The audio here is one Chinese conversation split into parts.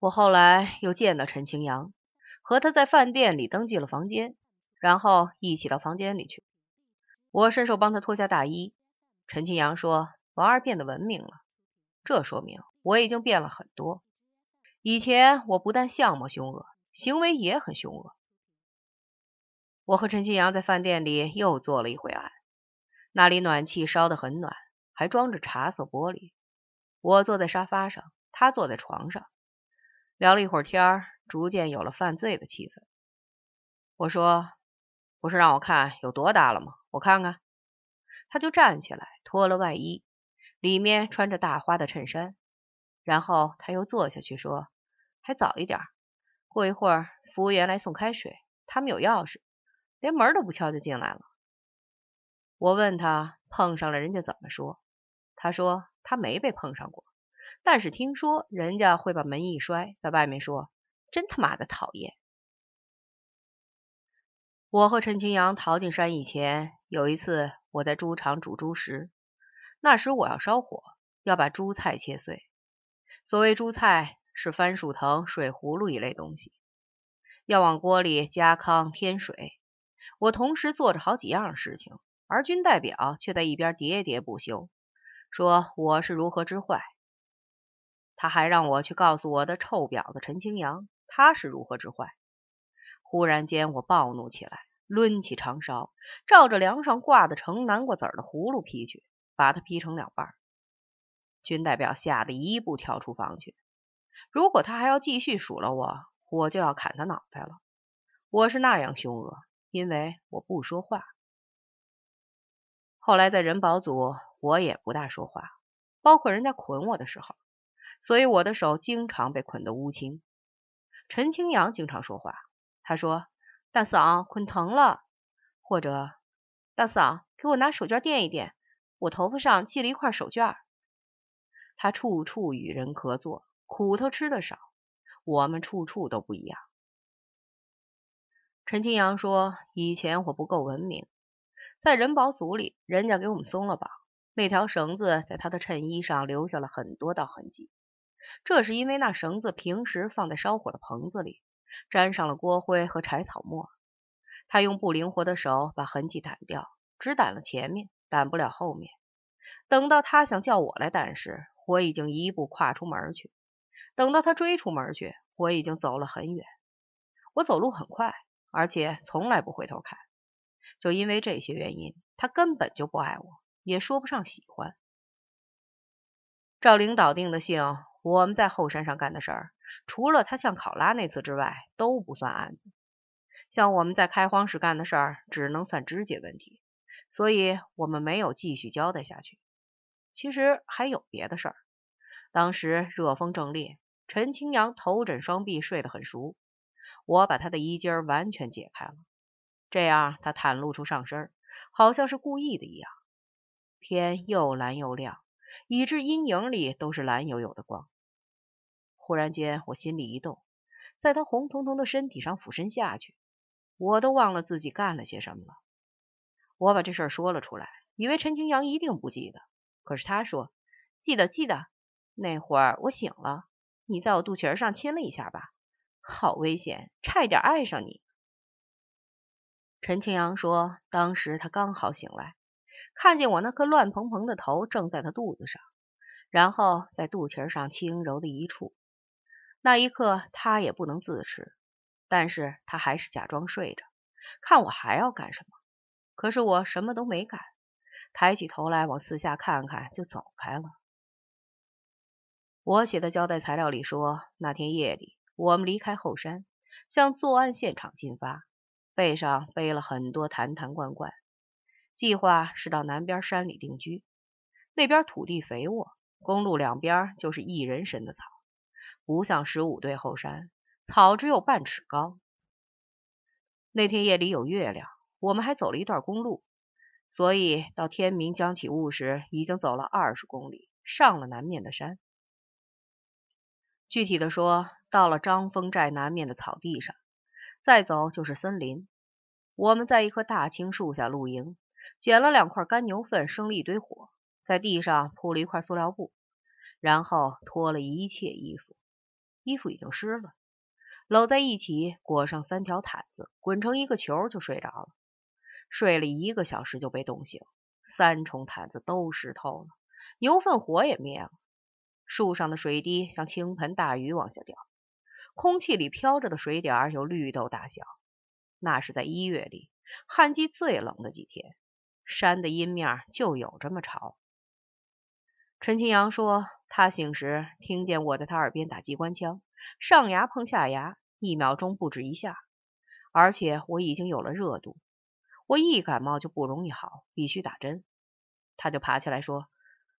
我后来又见到陈清扬，和他在饭店里登记了房间，然后一起到房间里去。我伸手帮他脱下大衣。陈清扬说：“王二变得文明了，这说明我已经变了很多。以前我不但相貌凶恶，行为也很凶恶。”我和陈清扬在饭店里又做了一回爱，那里暖气烧得很暖，还装着茶色玻璃。我坐在沙发上，他坐在床上。聊了一会儿天，逐渐有了犯罪的气氛。我说：“不是让我看有多大了吗？我看看。”他就站起来，脱了外衣，里面穿着大花的衬衫。然后他又坐下去说：“还早一点，过一会儿服务员来送开水，他们有钥匙，连门都不敲就进来了。”我问他碰上了人家怎么说？他说他没被碰上过。但是听说人家会把门一摔，在外面说：“真他妈的讨厌。”我和陈清扬逃进山以前，有一次我在猪场煮猪食，那时我要烧火，要把猪菜切碎。所谓猪菜是番薯藤、水葫芦一类东西，要往锅里加糠添水。我同时做着好几样事情，而军代表却在一边喋喋不休，说我是如何之坏。他还让我去告诉我的臭婊子陈清扬，他是如何之坏。忽然间，我暴怒起来，抡起长勺，照着梁上挂的盛南瓜籽的葫芦劈去，把它劈成两半。军代表吓得一步跳出房去。如果他还要继续数落我，我就要砍他脑袋了。我是那样凶恶，因为我不说话。后来在人保组，我也不大说话，包括人家捆我的时候。所以我的手经常被捆得乌青。陈清扬经常说话，他说：“大嫂，捆疼了。”或者：“大嫂，给我拿手绢垫一垫，我头发上系了一块手绢。”他处处与人合作，苦头吃的少。我们处处都不一样。陈清扬说：“以前我不够文明，在人保组里，人家给我们松了绑，那条绳子在他的衬衣上留下了很多道痕迹。”这是因为那绳子平时放在烧火的棚子里，沾上了锅灰和柴草末。他用不灵活的手把痕迹掸掉，只掸了前面，掸不了后面。等到他想叫我来掸时，我已经一步跨出门去；等到他追出门去，我已经走了很远。我走路很快，而且从来不回头看。就因为这些原因，他根本就不爱我，也说不上喜欢。照领导定的性。我们在后山上干的事儿，除了他像考拉那次之外，都不算案子。像我们在开荒时干的事儿，只能算肢解问题，所以我们没有继续交代下去。其实还有别的事儿。当时热风正烈，陈清扬头枕双臂睡得很熟，我把他的衣襟完全解开了，这样他袒露出上身，好像是故意的一样。天又蓝又亮，以致阴影里都是蓝油油的光。忽然间，我心里一动，在他红彤彤的身体上俯身下去，我都忘了自己干了些什么了。我把这事说了出来，以为陈清扬一定不记得，可是他说记得记得，那会儿我醒了，你在我肚脐上亲了一下吧，好危险，差一点爱上你。陈清扬说，当时他刚好醒来，看见我那颗乱蓬蓬的头正在他肚子上，然后在肚脐上轻柔的一触。那一刻，他也不能自持，但是他还是假装睡着，看我还要干什么。可是我什么都没干，抬起头来往四下看看，就走开了。我写的交代材料里说，那天夜里我们离开后山，向作案现场进发，背上背了很多坛坛罐罐，计划是到南边山里定居。那边土地肥沃，公路两边就是一人深的草。不像十五队后山，草只有半尺高。那天夜里有月亮，我们还走了一段公路，所以到天明将起雾时，已经走了二十公里，上了南面的山。具体的说，到了张峰寨南面的草地上，再走就是森林。我们在一棵大青树下露营，捡了两块干牛粪，生了一堆火，在地上铺了一块塑料布，然后脱了一切衣服。衣服已经湿了，搂在一起，裹上三条毯子，滚成一个球就睡着了。睡了一个小时就被冻醒，三重毯子都湿透了，牛粪火也灭了。树上的水滴像倾盆大雨往下掉，空气里飘着的水点有绿豆大小。那是在一月里旱季最冷的几天，山的阴面就有这么潮。陈清扬说，他醒时听见我在他耳边打机关枪，上牙碰下牙，一秒钟不止一下，而且我已经有了热度。我一感冒就不容易好，必须打针。他就爬起来说：“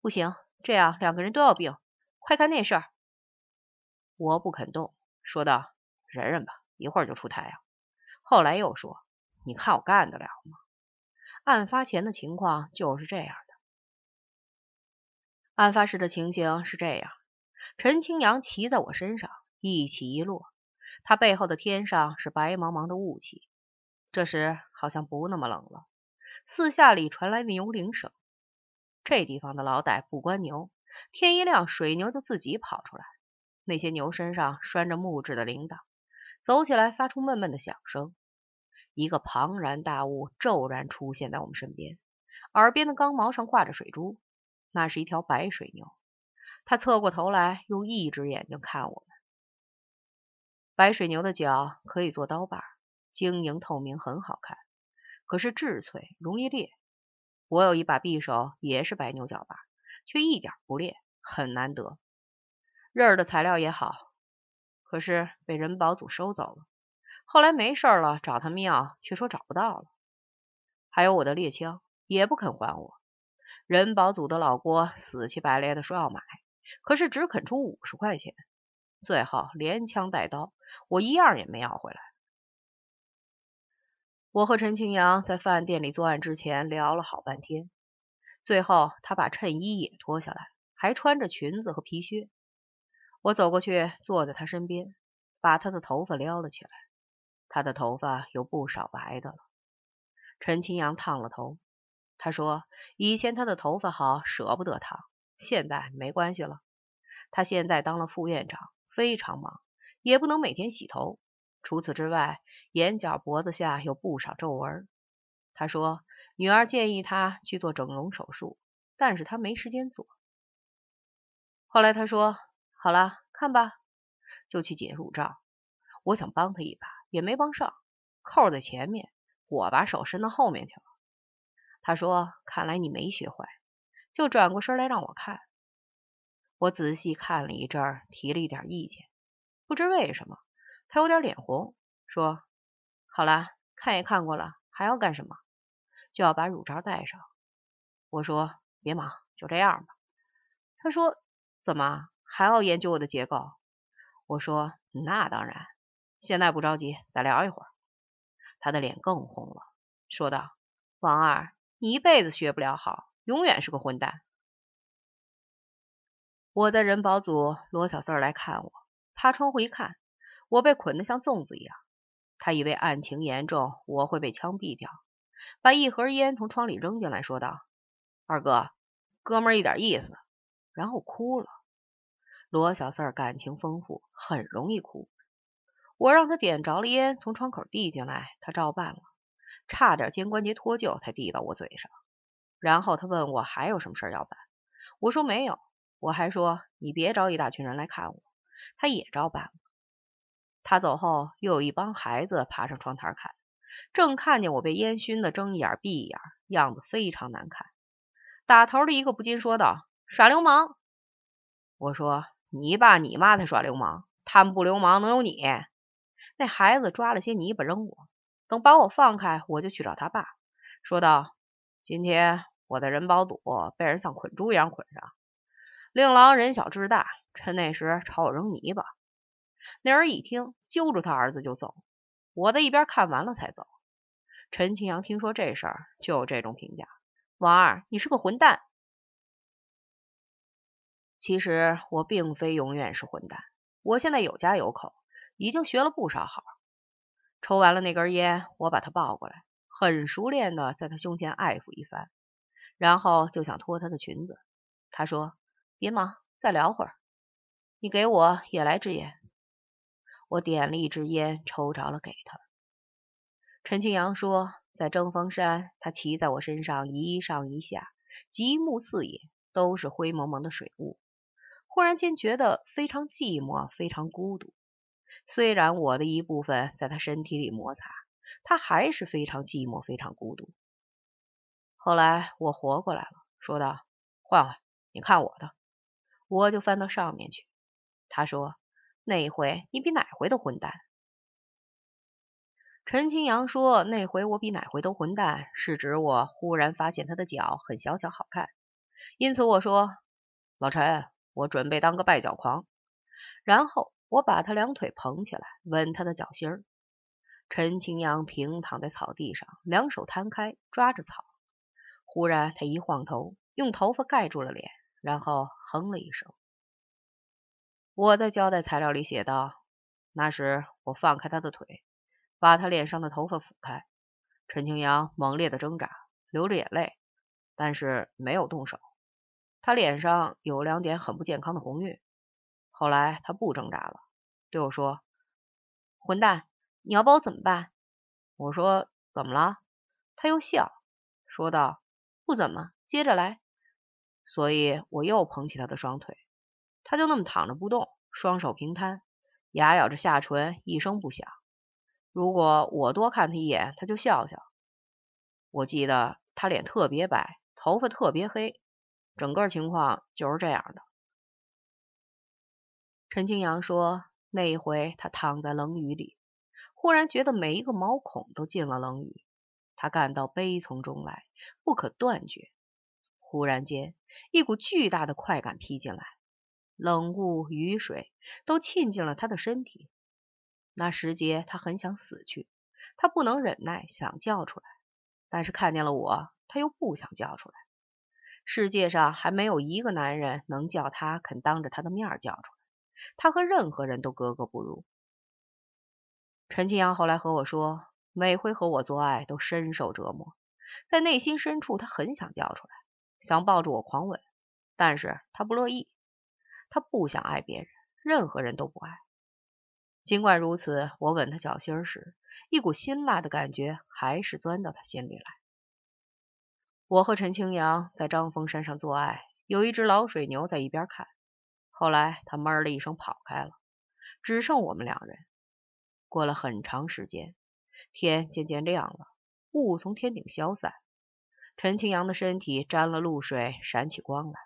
不行，这样两个人都要病。快看那事儿。”我不肯动，说道：“忍忍吧，一会儿就出太阳。”后来又说：“你看我干得了吗？”案发前的情况就是这样的。案发时的情形是这样：陈清扬骑在我身上，一起一落，他背后的天上是白茫茫的雾气。这时好像不那么冷了，四下里传来牛铃声。这地方的老歹不关牛，天一亮，水牛就自己跑出来。那些牛身上拴着木质的铃铛，走起来发出闷闷的响声。一个庞然大物骤然出现在我们身边，耳边的钢毛上挂着水珠，那是一条白水牛。他侧过头来，用一只眼睛看我们。白水牛的角可以做刀把。晶莹透明，很好看，可是质脆，容易裂。我有一把匕首，也是白牛角把，却一点不裂，很难得。刃儿的材料也好，可是被人保组收走了。后来没事了，找他们要，却说找不到了。还有我的猎枪，也不肯还我。人保组的老郭死乞白赖的说要买，可是只肯出五十块钱。最后连枪带刀，我一样也没要回来。我和陈清扬在饭店里作案之前聊了好半天，最后他把衬衣也脱下来，还穿着裙子和皮靴。我走过去，坐在他身边，把他的头发撩了起来。他的头发有不少白的了。陈清扬烫了头，他说以前他的头发好，舍不得烫，现在没关系了。他现在当了副院长，非常忙，也不能每天洗头。除此之外，眼角、脖子下有不少皱纹。他说，女儿建议他去做整容手术，但是他没时间做。后来他说，好了，看吧，就去解乳罩。我想帮他一把，也没帮上，扣在前面，我把手伸到后面去了。他说，看来你没学坏，就转过身来让我看。我仔细看了一阵，提了一点意见，不知为什么。他有点脸红，说：“好了，看也看过了，还要干什么？就要把乳罩戴上。”我说：“别忙，就这样吧。”他说：“怎么还要研究我的结构？”我说：“那当然，现在不着急，再聊一会儿。”他的脸更红了，说道：“王二，你一辈子学不了好，永远是个混蛋。”我在人保组，罗小四来看我，趴窗户一看。我被捆得像粽子一样，他以为案情严重，我会被枪毙掉，把一盒烟从窗里扔进来，说道：“二哥，哥们儿一点意思。”然后哭了。罗小四感情丰富，很容易哭。我让他点着了烟，从窗口递进来，他照办了，差点肩关节脱臼才递到我嘴上。然后他问我还有什么事要办，我说没有，我还说你别找一大群人来看我，他也照办了。他走后，又有一帮孩子爬上窗台看，正看见我被烟熏的睁一眼闭一眼，样子非常难看。打头的一个不禁说道：“耍流氓！”我说：“你爸你妈才耍流氓，他们不流氓能有你？”那孩子抓了些泥巴扔我，等把我放开，我就去找他爸，说道：“今天我的人保组被人像捆猪一样捆上，令郎人小志大，趁那时朝我扔泥巴。”那人一听，揪住他儿子就走。我在一边看完了才走。陈清扬听说这事儿，就有这种评价：王二，你是个混蛋。其实我并非永远是混蛋，我现在有家有口，已经学了不少好。抽完了那根烟，我把他抱过来，很熟练的在他胸前爱抚一番，然后就想脱他的裙子。他说：“别忙，再聊会儿。你给我也来支烟。”我点了一支烟，抽着了给他。陈庆阳说，在争峰山，他骑在我身上一上一下，极目四野，都是灰蒙蒙的水雾。忽然间觉得非常寂寞，非常孤独。虽然我的一部分在他身体里摩擦，他还是非常寂寞，非常孤独。后来我活过来了，说道：“换换，你看我的。”我就翻到上面去。他说：“那一回你比哪回都混蛋。”陈清扬说：“那回我比哪回都混蛋，是指我忽然发现他的脚很小巧好看，因此我说：‘老陈，我准备当个败脚狂。’然后我把他两腿捧起来，吻他的脚心。陈清扬平躺在草地上，两手摊开抓着草。忽然他一晃头，用头发盖住了脸，然后哼了一声。我在交代材料里写道：那时我放开他的腿。”把他脸上的头发抚开，陈清扬猛烈的挣扎，流着眼泪，但是没有动手。他脸上有两点很不健康的红晕。后来他不挣扎了，对我说：“混蛋，你要把我怎么办？”我说：“怎么了？”他又笑，说道：“不怎么，接着来。”所以我又捧起他的双腿，他就那么躺着不动，双手平摊，牙咬着下唇，一声不响。如果我多看他一眼，他就笑笑。我记得他脸特别白，头发特别黑，整个情况就是这样的。陈清扬说，那一回他躺在冷雨里，忽然觉得每一个毛孔都进了冷雨，他感到悲从中来，不可断绝。忽然间，一股巨大的快感劈进来，冷雾、雨水都沁进了他的身体。那时节，他很想死去，他不能忍耐，想叫出来，但是看见了我，他又不想叫出来。世界上还没有一个男人能叫他肯当着他的面叫出来，他和任何人都格格不入。陈清阳后来和我说，每回和我做爱都深受折磨，在内心深处，他很想叫出来，想抱住我狂吻，但是他不乐意，他不想爱别人，任何人都不爱。尽管如此，我吻他脚心时，一股辛辣的感觉还是钻到他心里来。我和陈清扬在张峰山上做爱，有一只老水牛在一边看。后来他闷了一声跑开了，只剩我们两人。过了很长时间，天渐渐亮了，雾从天顶消散，陈清扬的身体沾了露水，闪起光来。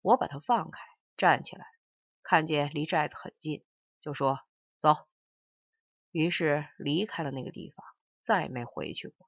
我把他放开，站起来，看见离寨子很近，就说。走，于是离开了那个地方，再没回去过。